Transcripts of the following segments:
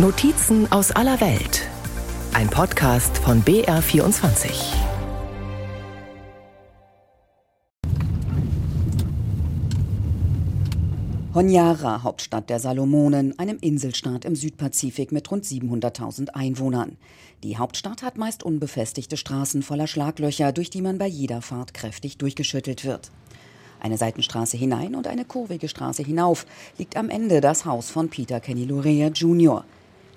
Notizen aus aller Welt. Ein Podcast von BR24. Honiara, Hauptstadt der Salomonen, einem Inselstaat im Südpazifik mit rund 700.000 Einwohnern. Die Hauptstadt hat meist unbefestigte Straßen voller Schlaglöcher, durch die man bei jeder Fahrt kräftig durchgeschüttelt wird. Eine Seitenstraße hinein und eine kurvige Straße hinauf liegt am Ende das Haus von Peter Kenny Lorea Jr.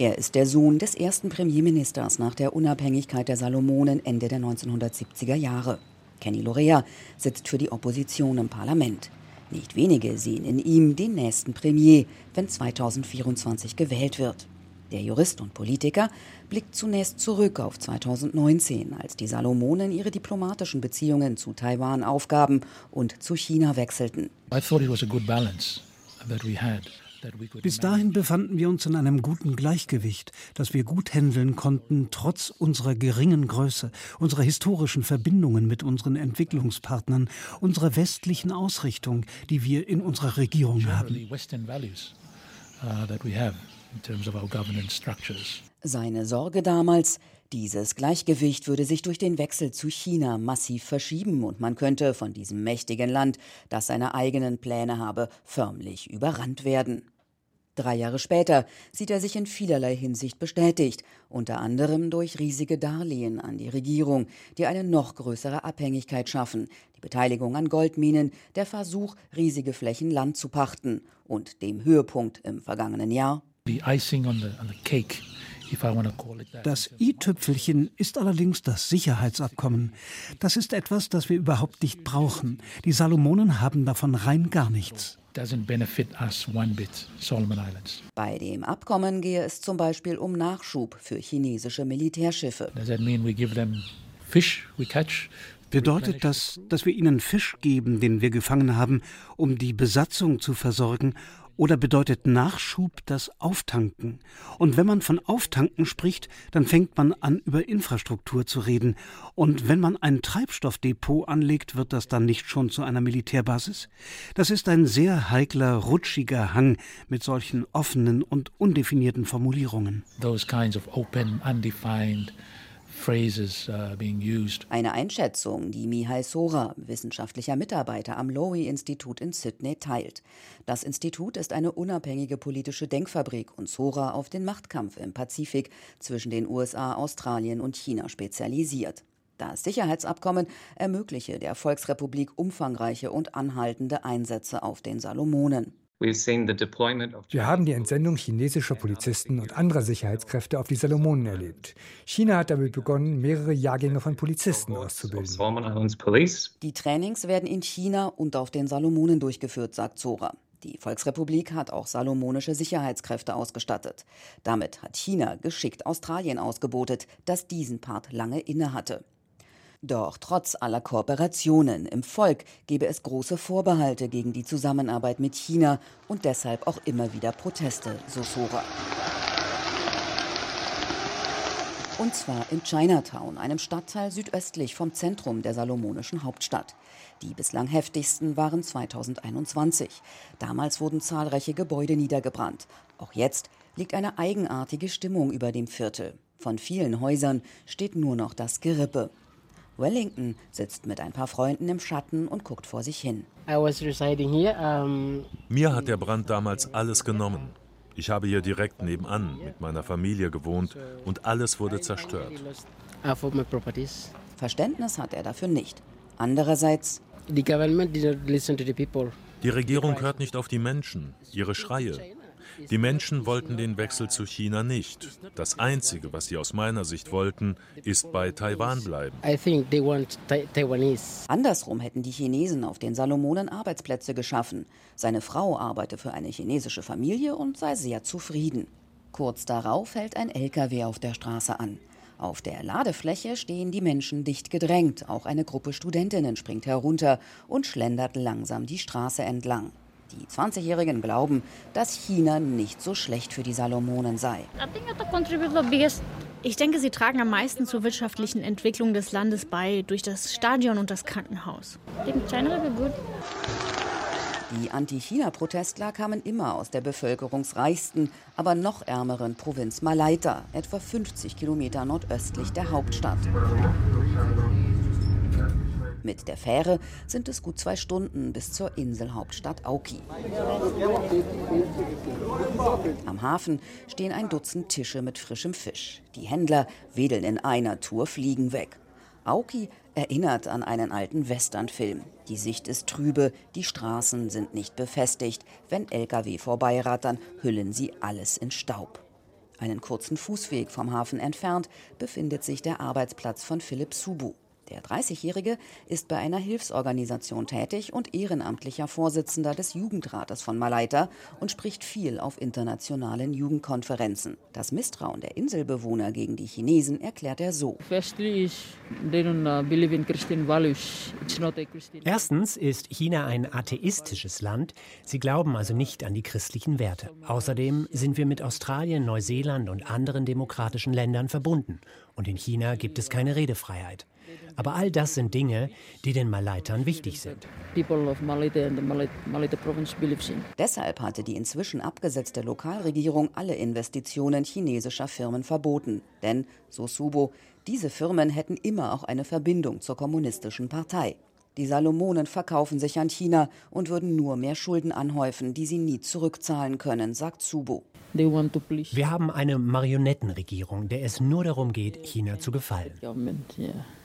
Er ist der Sohn des ersten Premierministers nach der Unabhängigkeit der Salomonen Ende der 1970er Jahre. Kenny Lorea sitzt für die Opposition im Parlament. Nicht wenige sehen in ihm den nächsten Premier, wenn 2024 gewählt wird. Der Jurist und Politiker blickt zunächst zurück auf 2019, als die Salomonen ihre diplomatischen Beziehungen zu Taiwan aufgaben und zu China wechselten. I thought it was a good balance that we had. Bis dahin befanden wir uns in einem guten Gleichgewicht, das wir gut handeln konnten, trotz unserer geringen Größe, unserer historischen Verbindungen mit unseren Entwicklungspartnern, unserer westlichen Ausrichtung, die wir in unserer Regierung haben. Seine Sorge damals, dieses Gleichgewicht würde sich durch den Wechsel zu China massiv verschieben und man könnte von diesem mächtigen Land, das seine eigenen Pläne habe, förmlich überrannt werden. Drei Jahre später sieht er sich in vielerlei Hinsicht bestätigt, unter anderem durch riesige Darlehen an die Regierung, die eine noch größere Abhängigkeit schaffen, die Beteiligung an Goldminen, der Versuch, riesige Flächen Land zu pachten und dem Höhepunkt im vergangenen Jahr. The icing on the, on the cake das i-Tüpfelchen ist allerdings das Sicherheitsabkommen. Das ist etwas, das wir überhaupt nicht brauchen. Die Salomonen haben davon rein gar nichts. Bei dem Abkommen gehe es zum Beispiel um Nachschub für chinesische Militärschiffe. Bedeutet das, dass wir ihnen Fisch geben, den wir gefangen haben, um die Besatzung zu versorgen oder bedeutet Nachschub das Auftanken? Und wenn man von Auftanken spricht, dann fängt man an, über Infrastruktur zu reden. Und wenn man ein Treibstoffdepot anlegt, wird das dann nicht schon zu einer Militärbasis? Das ist ein sehr heikler, rutschiger Hang mit solchen offenen und undefinierten Formulierungen. Those kinds of open, undefined Uh, Eine Einschätzung, die Mihai Sora, wissenschaftlicher Mitarbeiter am Lowy-Institut in Sydney, teilt. Das Institut ist eine unabhängige politische Denkfabrik und Sora auf den Machtkampf im Pazifik zwischen den USA, Australien und China spezialisiert. Das Sicherheitsabkommen ermögliche der Volksrepublik umfangreiche und anhaltende Einsätze auf den Salomonen. Wir haben die Entsendung chinesischer Polizisten und anderer Sicherheitskräfte auf die Salomonen erlebt. China hat damit begonnen, mehrere Jahrgänge von Polizisten auszubilden. Die Trainings werden in China und auf den Salomonen durchgeführt, sagt Zora. Die Volksrepublik hat auch salomonische Sicherheitskräfte ausgestattet. Damit hat China geschickt Australien ausgebotet, das diesen Part lange innehatte. Doch trotz aller Kooperationen im Volk gebe es große Vorbehalte gegen die Zusammenarbeit mit China und deshalb auch immer wieder Proteste, so Sora. Und zwar in Chinatown, einem Stadtteil südöstlich vom Zentrum der salomonischen Hauptstadt. Die bislang heftigsten waren 2021. Damals wurden zahlreiche Gebäude niedergebrannt. Auch jetzt liegt eine eigenartige Stimmung über dem Viertel. Von vielen Häusern steht nur noch das Gerippe. Wellington sitzt mit ein paar Freunden im Schatten und guckt vor sich hin. Mir hat der Brand damals alles genommen. Ich habe hier direkt nebenan mit meiner Familie gewohnt und alles wurde zerstört. Verständnis hat er dafür nicht. Andererseits die Regierung hört nicht auf die Menschen, ihre Schreie. Die Menschen wollten den Wechsel zu China nicht. Das Einzige, was sie aus meiner Sicht wollten, ist bei Taiwan bleiben. Andersrum hätten die Chinesen auf den Salomonen Arbeitsplätze geschaffen. Seine Frau arbeite für eine chinesische Familie und sei sehr zufrieden. Kurz darauf hält ein LKW auf der Straße an. Auf der Ladefläche stehen die Menschen dicht gedrängt. Auch eine Gruppe Studentinnen springt herunter und schlendert langsam die Straße entlang. Die 20-Jährigen glauben, dass China nicht so schlecht für die Salomonen sei. Ich denke, sie tragen am meisten zur wirtschaftlichen Entwicklung des Landes bei durch das Stadion und das Krankenhaus. Die Anti-China-Protestler kamen immer aus der bevölkerungsreichsten, aber noch ärmeren Provinz Malaita, etwa 50 Kilometer nordöstlich der Hauptstadt. Mit der Fähre sind es gut zwei Stunden bis zur Inselhauptstadt Auki. Am Hafen stehen ein Dutzend Tische mit frischem Fisch. Die Händler wedeln in einer Tour Fliegen weg. Auki erinnert an einen alten Westernfilm. Die Sicht ist trübe, die Straßen sind nicht befestigt. Wenn Lkw vorbeirattern, hüllen sie alles in Staub. Einen kurzen Fußweg vom Hafen entfernt befindet sich der Arbeitsplatz von Philipp Subu. Der 30-Jährige ist bei einer Hilfsorganisation tätig und ehrenamtlicher Vorsitzender des Jugendrates von Malaita und spricht viel auf internationalen Jugendkonferenzen. Das Misstrauen der Inselbewohner gegen die Chinesen erklärt er so. Erstens ist China ein atheistisches Land. Sie glauben also nicht an die christlichen Werte. Außerdem sind wir mit Australien, Neuseeland und anderen demokratischen Ländern verbunden. Und in China gibt es keine Redefreiheit. Aber all das sind Dinge, die den Malaitern wichtig sind. Deshalb hatte die inzwischen abgesetzte Lokalregierung alle Investitionen chinesischer Firmen verboten. Denn, so Subo, diese Firmen hätten immer auch eine Verbindung zur kommunistischen Partei. Die Salomonen verkaufen sich an China und würden nur mehr Schulden anhäufen, die sie nie zurückzahlen können, sagt Subo. Wir haben eine Marionettenregierung, der es nur darum geht, China zu gefallen.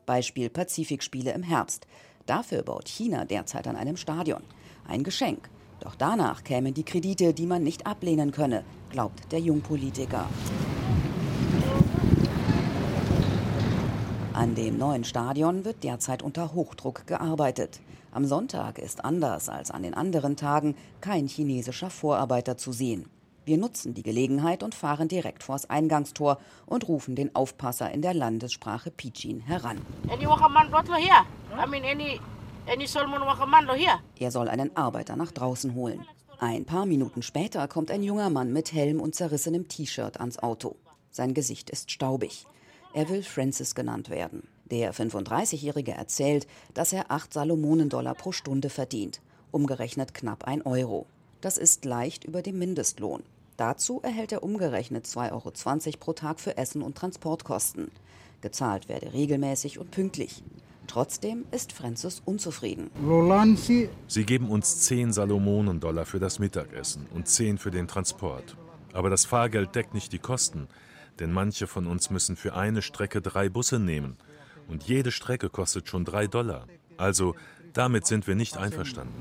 Beispiel Pazifikspiele im Herbst. Dafür baut China derzeit an einem Stadion. Ein Geschenk. Doch danach kämen die Kredite, die man nicht ablehnen könne, glaubt der Jungpolitiker. An dem neuen Stadion wird derzeit unter Hochdruck gearbeitet. Am Sonntag ist anders als an den anderen Tagen kein chinesischer Vorarbeiter zu sehen. Wir nutzen die Gelegenheit und fahren direkt vors Eingangstor und rufen den Aufpasser in der Landessprache Pidgin heran. Er soll einen Arbeiter nach draußen holen. Ein paar Minuten später kommt ein junger Mann mit Helm und zerrissenem T-Shirt ans Auto. Sein Gesicht ist staubig. Er will Francis genannt werden. Der 35-Jährige erzählt, dass er 8 Salomonendollar pro Stunde verdient, umgerechnet knapp ein Euro. Das ist leicht über dem Mindestlohn. Dazu erhält er umgerechnet 2,20 Euro pro Tag für Essen und Transportkosten. Gezahlt werde regelmäßig und pünktlich. Trotzdem ist Francis unzufrieden. Sie geben uns 10 Salomonendollar für das Mittagessen und 10 für den Transport. Aber das Fahrgeld deckt nicht die Kosten, denn manche von uns müssen für eine Strecke drei Busse nehmen. Und jede Strecke kostet schon 3 Dollar. Also damit sind wir nicht einverstanden.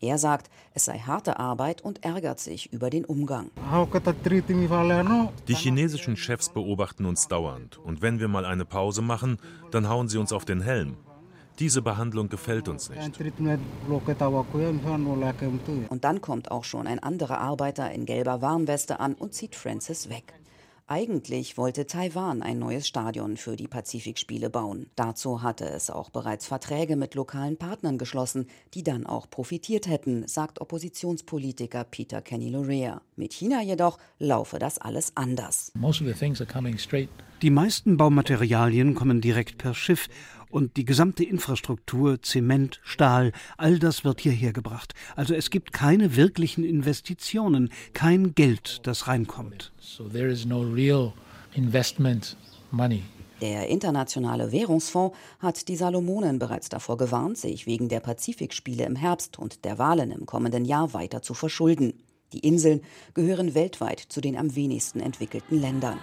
Er sagt, es sei harte Arbeit und ärgert sich über den Umgang. Die chinesischen Chefs beobachten uns dauernd und wenn wir mal eine Pause machen, dann hauen sie uns auf den Helm. Diese Behandlung gefällt uns nicht. Und dann kommt auch schon ein anderer Arbeiter in gelber Warnweste an und zieht Francis weg. Eigentlich wollte Taiwan ein neues Stadion für die Pazifikspiele bauen. Dazu hatte es auch bereits Verträge mit lokalen Partnern geschlossen, die dann auch profitiert hätten, sagt Oppositionspolitiker Peter Kenny Lorea. Mit China jedoch laufe das alles anders. Die meisten Baumaterialien kommen direkt per Schiff und die gesamte Infrastruktur, Zement, Stahl, all das wird hierher gebracht. Also es gibt keine wirklichen Investitionen, kein Geld, das reinkommt. So there is no real investment money. Der Internationale Währungsfonds hat die Salomonen bereits davor gewarnt, sich wegen der Pazifikspiele im Herbst und der Wahlen im kommenden Jahr weiter zu verschulden. Die Inseln gehören weltweit zu den am wenigsten entwickelten Ländern.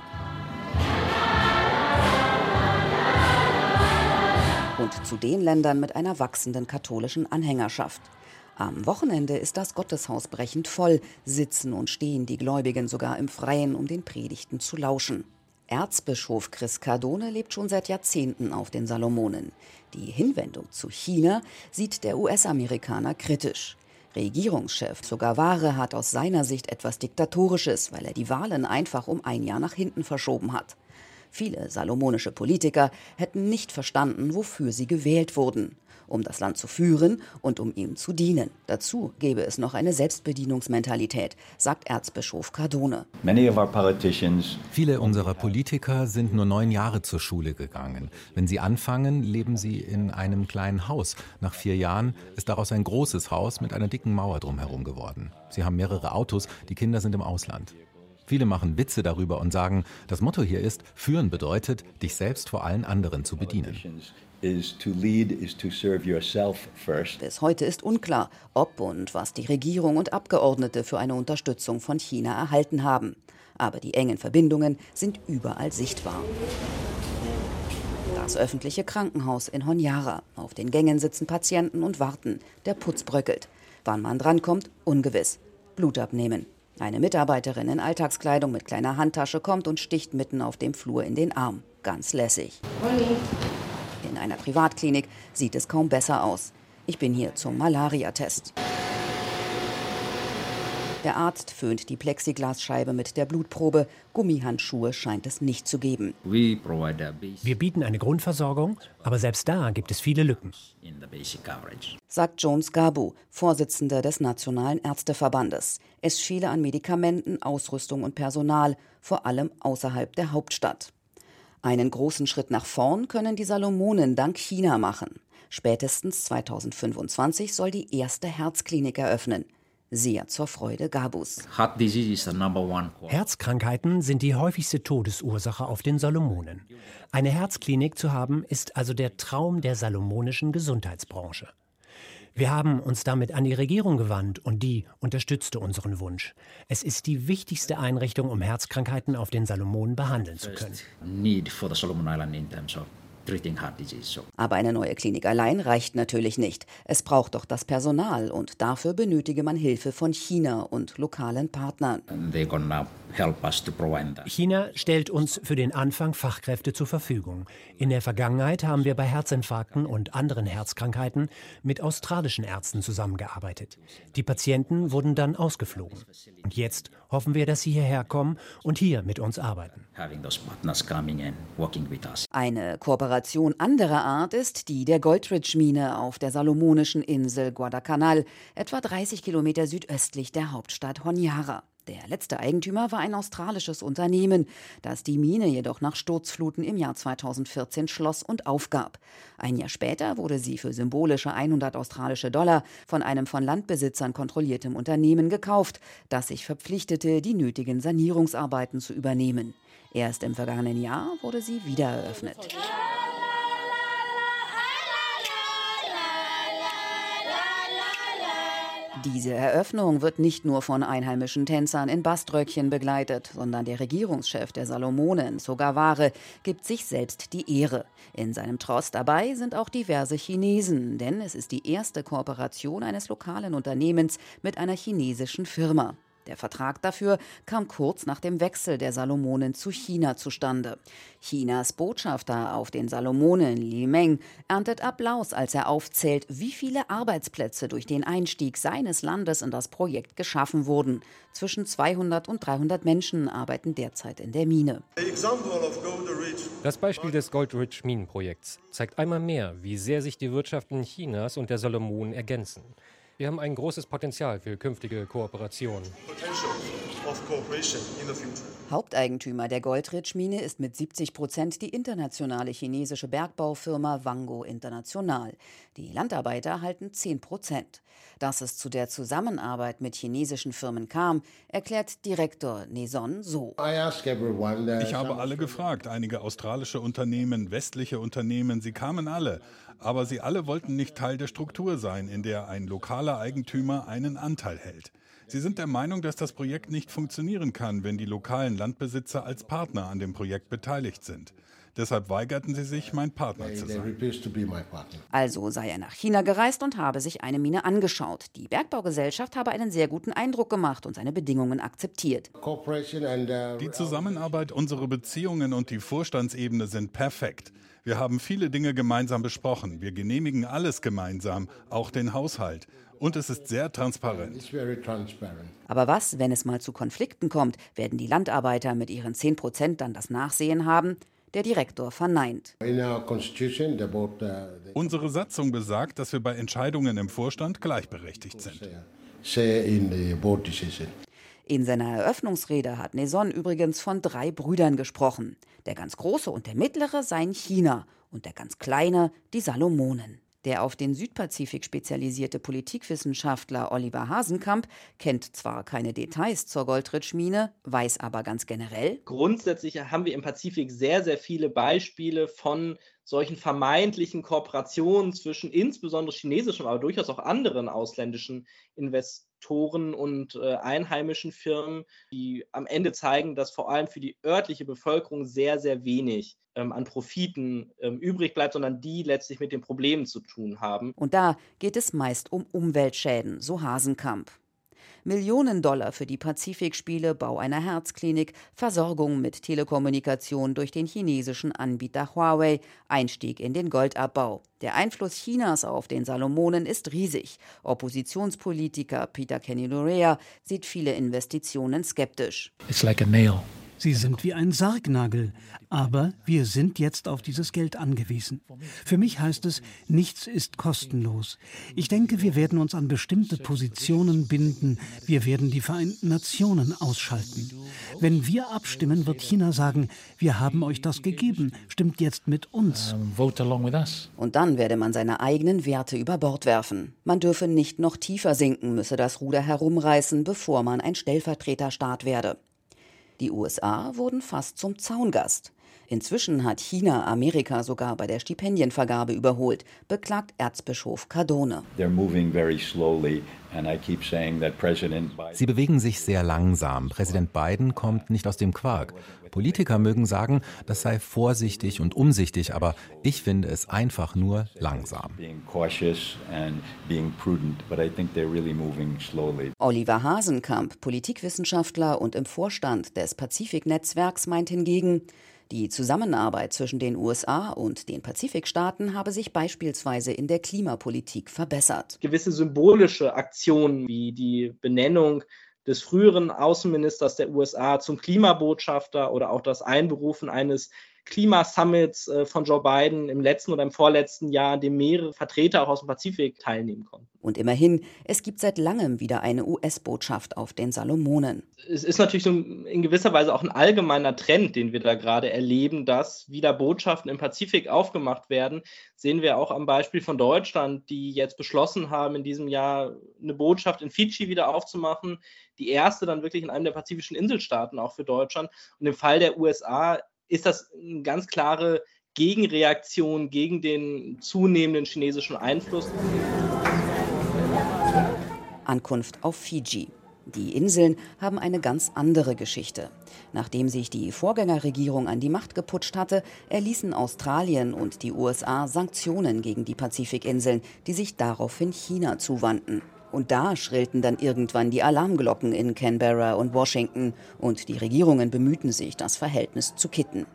Und zu den Ländern mit einer wachsenden katholischen Anhängerschaft. Am Wochenende ist das Gotteshaus brechend voll, sitzen und stehen die Gläubigen sogar im Freien, um den Predigten zu lauschen. Erzbischof Chris Cardone lebt schon seit Jahrzehnten auf den Salomonen. Die Hinwendung zu China sieht der US-Amerikaner kritisch. Regierungschef Sogaware hat aus seiner Sicht etwas Diktatorisches, weil er die Wahlen einfach um ein Jahr nach hinten verschoben hat. Viele salomonische Politiker hätten nicht verstanden, wofür sie gewählt wurden. um das Land zu führen und um ihm zu dienen. Dazu gäbe es noch eine Selbstbedienungsmentalität, sagt Erzbischof Cardone. Viele unserer Politiker sind nur neun Jahre zur Schule gegangen. Wenn sie anfangen, leben sie in einem kleinen Haus. Nach vier Jahren ist daraus ein großes Haus mit einer dicken Mauer drumherum geworden. Sie haben mehrere Autos, die Kinder sind im Ausland. Viele machen Witze darüber und sagen, das Motto hier ist, führen bedeutet, dich selbst vor allen anderen zu bedienen. Bis heute ist unklar, ob und was die Regierung und Abgeordnete für eine Unterstützung von China erhalten haben. Aber die engen Verbindungen sind überall sichtbar. Das öffentliche Krankenhaus in Honiara. Auf den Gängen sitzen Patienten und warten. Der Putz bröckelt. Wann man drankommt, ungewiss. Blut abnehmen. Eine Mitarbeiterin in Alltagskleidung mit kleiner Handtasche kommt und sticht mitten auf dem Flur in den Arm. Ganz lässig. In einer Privatklinik sieht es kaum besser aus. Ich bin hier zum Malaria-Test. Der Arzt föhnt die Plexiglasscheibe mit der Blutprobe. Gummihandschuhe scheint es nicht zu geben. Wir bieten eine Grundversorgung, aber selbst da gibt es viele Lücken. Sagt Jones Gabu, Vorsitzender des Nationalen Ärzteverbandes. Es fehle an Medikamenten, Ausrüstung und Personal, vor allem außerhalb der Hauptstadt. Einen großen Schritt nach vorn können die Salomonen dank China machen. Spätestens 2025 soll die erste Herzklinik eröffnen. Sehr zur Freude Gabus. Herzkrankheiten sind die häufigste Todesursache auf den Salomonen. Eine Herzklinik zu haben, ist also der Traum der salomonischen Gesundheitsbranche. Wir haben uns damit an die Regierung gewandt und die unterstützte unseren Wunsch. Es ist die wichtigste Einrichtung, um Herzkrankheiten auf den Salomonen behandeln zu können. Aber eine neue Klinik allein reicht natürlich nicht. Es braucht doch das Personal und dafür benötige man Hilfe von China und lokalen Partnern. China stellt uns für den Anfang Fachkräfte zur Verfügung. In der Vergangenheit haben wir bei Herzinfarkten und anderen Herzkrankheiten mit australischen Ärzten zusammengearbeitet. Die Patienten wurden dann ausgeflogen. Und jetzt hoffen wir, dass sie hierher kommen und hier mit uns arbeiten. Eine Kooperation anderer Art ist die der Goldridge-Mine auf der salomonischen Insel Guadalcanal, etwa 30 Kilometer südöstlich der Hauptstadt Honiara. Der letzte Eigentümer war ein australisches Unternehmen, das die Mine jedoch nach Sturzfluten im Jahr 2014 schloss und aufgab. Ein Jahr später wurde sie für symbolische 100 australische Dollar von einem von Landbesitzern kontrolliertem Unternehmen gekauft, das sich verpflichtete, die nötigen Sanierungsarbeiten zu übernehmen. Erst im vergangenen Jahr wurde sie wieder eröffnet. Diese Eröffnung wird nicht nur von einheimischen Tänzern in Baströckchen begleitet, sondern der Regierungschef der Salomonen, Sogaware, gibt sich selbst die Ehre. In seinem Tross dabei sind auch diverse Chinesen, denn es ist die erste Kooperation eines lokalen Unternehmens mit einer chinesischen Firma. Der Vertrag dafür kam kurz nach dem Wechsel der Salomonen zu China zustande. Chinas Botschafter auf den Salomonen, Li Meng, erntet Applaus, als er aufzählt, wie viele Arbeitsplätze durch den Einstieg seines Landes in das Projekt geschaffen wurden. Zwischen 200 und 300 Menschen arbeiten derzeit in der Mine. Das Beispiel des Gold Ridge Minenprojekts zeigt einmal mehr, wie sehr sich die Wirtschaften Chinas und der Salomonen ergänzen. Wir haben ein großes Potenzial für künftige Kooperationen. Haupteigentümer der Goldridge-Mine ist mit 70 Prozent die internationale chinesische Bergbaufirma Wango International. Die Landarbeiter halten 10 Prozent. Dass es zu der Zusammenarbeit mit chinesischen Firmen kam, erklärt Direktor Neson so. Ich habe alle gefragt, einige australische Unternehmen, westliche Unternehmen, sie kamen alle. Aber sie alle wollten nicht Teil der Struktur sein, in der ein lokaler Eigentümer einen Anteil hält. Sie sind der Meinung, dass das Projekt nicht funktionieren kann, wenn die lokalen Landbesitzer als Partner an dem Projekt beteiligt sind. Deshalb weigerten sie sich, mein Partner zu sein. Also sei er nach China gereist und habe sich eine Mine angeschaut. Die Bergbaugesellschaft habe einen sehr guten Eindruck gemacht und seine Bedingungen akzeptiert. Die Zusammenarbeit, unsere Beziehungen und die Vorstandsebene sind perfekt. Wir haben viele Dinge gemeinsam besprochen. Wir genehmigen alles gemeinsam, auch den Haushalt. Und es ist sehr transparent. Aber was, wenn es mal zu Konflikten kommt? Werden die Landarbeiter mit ihren 10 Prozent dann das Nachsehen haben? Der Direktor verneint. Unsere Satzung besagt, dass wir bei Entscheidungen im Vorstand gleichberechtigt sind. In seiner Eröffnungsrede hat Neson übrigens von drei Brüdern gesprochen. Der ganz große und der mittlere seien China und der ganz kleine die Salomonen. Der auf den Südpazifik spezialisierte Politikwissenschaftler Oliver Hasenkamp kennt zwar keine Details zur Goldritsch-Mine, weiß aber ganz generell. Grundsätzlich haben wir im Pazifik sehr, sehr viele Beispiele von solchen vermeintlichen Kooperationen zwischen insbesondere chinesischen, aber durchaus auch anderen ausländischen Investoren und äh, einheimischen Firmen, die am Ende zeigen, dass vor allem für die örtliche Bevölkerung sehr, sehr wenig ähm, an Profiten ähm, übrig bleibt, sondern die letztlich mit den Problemen zu tun haben. Und da geht es meist um Umweltschäden, so Hasenkamp. Millionen Dollar für die Pazifikspiele, Bau einer Herzklinik, Versorgung mit Telekommunikation durch den chinesischen Anbieter Huawei, Einstieg in den Goldabbau. Der Einfluss Chinas auf den Salomonen ist riesig. Oppositionspolitiker Peter Kenny Lorea sieht viele Investitionen skeptisch. It's like a nail. Sie sind wie ein Sargnagel, aber wir sind jetzt auf dieses Geld angewiesen. Für mich heißt es, nichts ist kostenlos. Ich denke, wir werden uns an bestimmte Positionen binden. Wir werden die Vereinten Nationen ausschalten. Wenn wir abstimmen, wird China sagen, wir haben euch das gegeben, stimmt jetzt mit uns. Und dann werde man seine eigenen Werte über Bord werfen. Man dürfe nicht noch tiefer sinken, müsse das Ruder herumreißen, bevor man ein Stellvertreterstaat werde. Die USA wurden fast zum Zaungast. Inzwischen hat China Amerika sogar bei der Stipendienvergabe überholt, beklagt Erzbischof Cardone. Sie bewegen sich sehr langsam. Präsident Biden kommt nicht aus dem Quark. Politiker mögen sagen, das sei vorsichtig und umsichtig, aber ich finde es einfach nur langsam. Oliver Hasenkamp, Politikwissenschaftler und im Vorstand des Pazifiknetzwerks, meint hingegen, die Zusammenarbeit zwischen den USA und den Pazifikstaaten habe sich beispielsweise in der Klimapolitik verbessert. Gewisse symbolische Aktionen wie die Benennung des früheren Außenministers der USA zum Klimabotschafter oder auch das Einberufen eines Klimasummits äh, von Joe Biden im letzten oder im vorletzten Jahr, an dem mehrere Vertreter auch aus dem Pazifik teilnehmen konnten. Und immerhin, es gibt seit langem wieder eine US-Botschaft auf den Salomonen. Es ist natürlich so in gewisser Weise auch ein allgemeiner Trend, den wir da gerade erleben, dass wieder Botschaften im Pazifik aufgemacht werden. Sehen wir auch am Beispiel von Deutschland, die jetzt beschlossen haben, in diesem Jahr eine Botschaft in Fidschi wieder aufzumachen. Die erste dann wirklich in einem der pazifischen Inselstaaten auch für Deutschland. Und im Fall der USA ist das eine ganz klare Gegenreaktion gegen den zunehmenden chinesischen Einfluss. Ankunft auf Fiji. Die Inseln haben eine ganz andere Geschichte. Nachdem sich die Vorgängerregierung an die Macht geputscht hatte, erließen Australien und die USA Sanktionen gegen die Pazifikinseln, die sich daraufhin China zuwandten. Und da schrillten dann irgendwann die Alarmglocken in Canberra und Washington und die Regierungen bemühten sich, das Verhältnis zu kitten.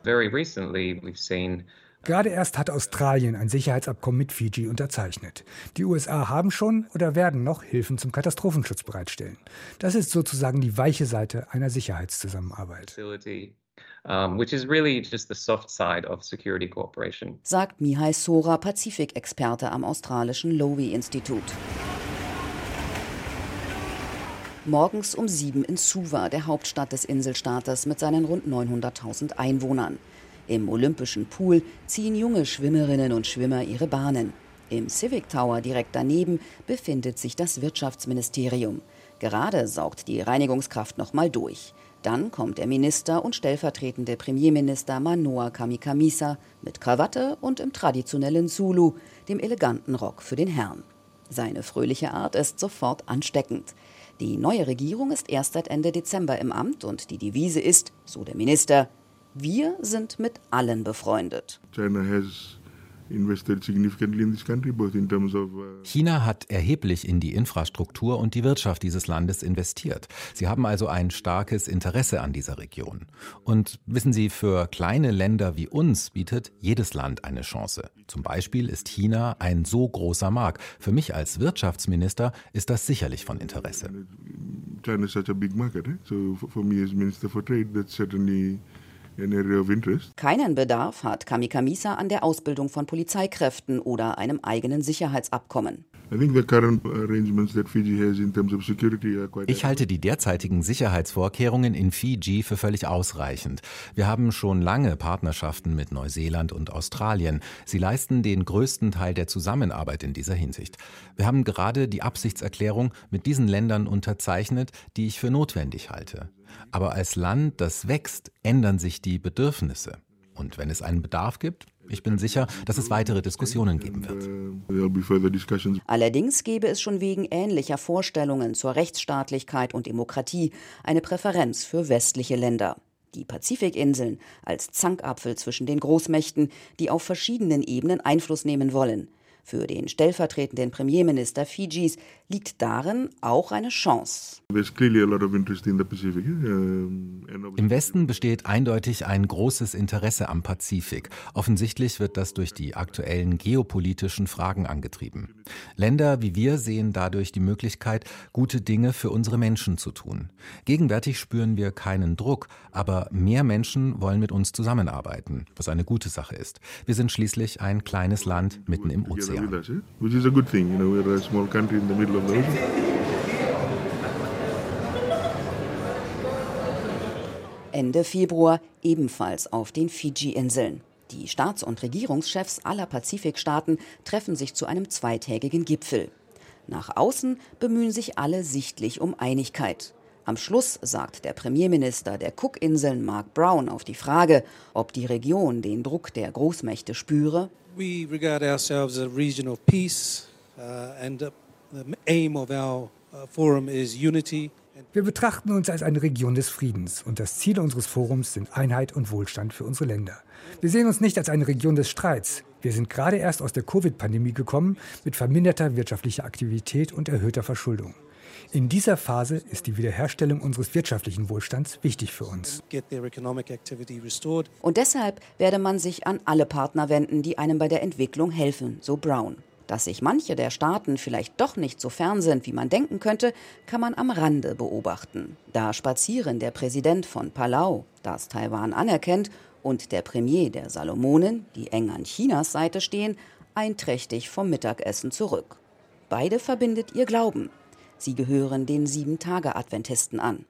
Gerade erst hat Australien ein Sicherheitsabkommen mit Fiji unterzeichnet. Die USA haben schon oder werden noch Hilfen zum Katastrophenschutz bereitstellen. Das ist sozusagen die weiche Seite einer Sicherheitszusammenarbeit. Um, which is really just the soft side of security cooperation. Sagt Mihai Sora, Pazifikexperte am australischen Lowy-Institut. Morgens um sieben in Suva, der Hauptstadt des Inselstaates mit seinen rund 900.000 Einwohnern. Im Olympischen Pool ziehen junge Schwimmerinnen und Schwimmer ihre Bahnen. Im Civic Tower direkt daneben befindet sich das Wirtschaftsministerium. Gerade saugt die Reinigungskraft noch mal durch. Dann kommt der Minister und stellvertretende Premierminister Manoa Kamikamisa mit Krawatte und im traditionellen Zulu, dem eleganten Rock für den Herrn. Seine fröhliche Art ist sofort ansteckend. Die neue Regierung ist erst seit Ende Dezember im Amt und die Devise ist, so der Minister, wir sind mit allen befreundet. China has China hat erheblich in die Infrastruktur und die Wirtschaft dieses Landes investiert. Sie haben also ein starkes Interesse an dieser Region. Und wissen Sie, für kleine Länder wie uns bietet jedes Land eine Chance. Zum Beispiel ist China ein so großer Markt. Für mich als Wirtschaftsminister ist das sicherlich von Interesse. China is such a big market. Eh? So for me as Minister for Trade, that's certainly Keinen Bedarf hat Kamikamisa an der Ausbildung von Polizeikräften oder einem eigenen Sicherheitsabkommen. Ich halte die derzeitigen Sicherheitsvorkehrungen in Fiji für völlig ausreichend. Wir haben schon lange Partnerschaften mit Neuseeland und Australien. Sie leisten den größten Teil der Zusammenarbeit in dieser Hinsicht. Wir haben gerade die Absichtserklärung mit diesen Ländern unterzeichnet, die ich für notwendig halte. Aber als Land, das wächst, ändern sich die Bedürfnisse. Und wenn es einen Bedarf gibt, ich bin sicher, dass es weitere Diskussionen geben wird. Allerdings gäbe es schon wegen ähnlicher Vorstellungen zur Rechtsstaatlichkeit und Demokratie eine Präferenz für westliche Länder. Die Pazifikinseln als Zankapfel zwischen den Großmächten, die auf verschiedenen Ebenen Einfluss nehmen wollen. Für den stellvertretenden Premierminister Fidschis liegt darin auch eine Chance. Im Westen besteht eindeutig ein großes Interesse am Pazifik. Offensichtlich wird das durch die aktuellen geopolitischen Fragen angetrieben. Länder wie wir sehen dadurch die Möglichkeit, gute Dinge für unsere Menschen zu tun. Gegenwärtig spüren wir keinen Druck, aber mehr Menschen wollen mit uns zusammenarbeiten, was eine gute Sache ist. Wir sind schließlich ein kleines Land mitten im Ozean. Ocean. Ende Februar ebenfalls auf den Fidschi-Inseln. Die Staats- und Regierungschefs aller Pazifikstaaten treffen sich zu einem zweitägigen Gipfel. Nach außen bemühen sich alle sichtlich um Einigkeit. Am Schluss sagt der Premierminister der Cookinseln Mark Brown auf die Frage, ob die Region den Druck der Großmächte spüre. We regard ourselves as a region of peace uh, and the aim of our uh, forum is unity. Wir betrachten uns als eine Region des Friedens und das Ziel unseres Forums sind Einheit und Wohlstand für unsere Länder. Wir sehen uns nicht als eine Region des Streits. Wir sind gerade erst aus der Covid-Pandemie gekommen mit verminderter wirtschaftlicher Aktivität und erhöhter Verschuldung. In dieser Phase ist die Wiederherstellung unseres wirtschaftlichen Wohlstands wichtig für uns. Und deshalb werde man sich an alle Partner wenden, die einem bei der Entwicklung helfen, so Brown. Dass sich manche der Staaten vielleicht doch nicht so fern sind, wie man denken könnte, kann man am Rande beobachten. Da spazieren der Präsident von Palau, das Taiwan anerkennt, und der Premier der Salomonen, die eng an Chinas Seite stehen, einträchtig vom Mittagessen zurück. Beide verbindet ihr Glauben. Sie gehören den Sieben-Tage-Adventisten an.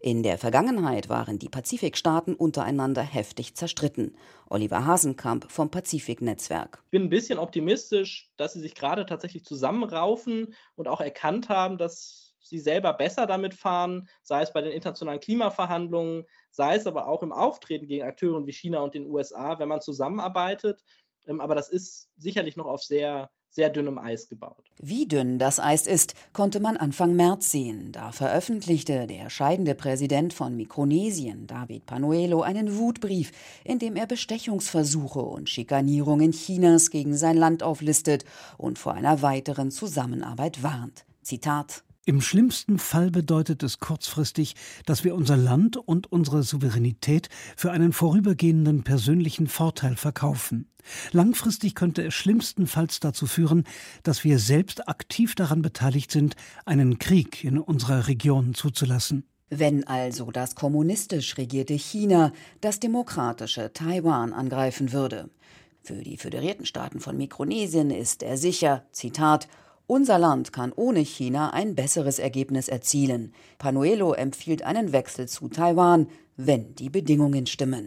In der Vergangenheit waren die Pazifikstaaten untereinander heftig zerstritten. Oliver Hasenkamp vom Pazifiknetzwerk. Ich bin ein bisschen optimistisch, dass sie sich gerade tatsächlich zusammenraufen und auch erkannt haben, dass sie selber besser damit fahren, sei es bei den internationalen Klimaverhandlungen, sei es aber auch im Auftreten gegen Akteure wie China und den USA, wenn man zusammenarbeitet. Ähm, aber das ist sicherlich noch auf sehr sehr dünnem Eis gebaut. Wie dünn das Eis ist, konnte man Anfang März sehen. Da veröffentlichte der scheidende Präsident von Mikronesien, David Panuelo, einen Wutbrief, in dem er Bestechungsversuche und Schikanierungen Chinas gegen sein Land auflistet und vor einer weiteren Zusammenarbeit warnt. Zitat im schlimmsten Fall bedeutet es kurzfristig, dass wir unser Land und unsere Souveränität für einen vorübergehenden persönlichen Vorteil verkaufen. Langfristig könnte es schlimmstenfalls dazu führen, dass wir selbst aktiv daran beteiligt sind, einen Krieg in unserer Region zuzulassen. Wenn also das kommunistisch regierte China das demokratische Taiwan angreifen würde. Für die föderierten Staaten von Mikronesien ist er sicher, Zitat, unser Land kann ohne China ein besseres Ergebnis erzielen. Panuelo empfiehlt einen Wechsel zu Taiwan, wenn die Bedingungen stimmen.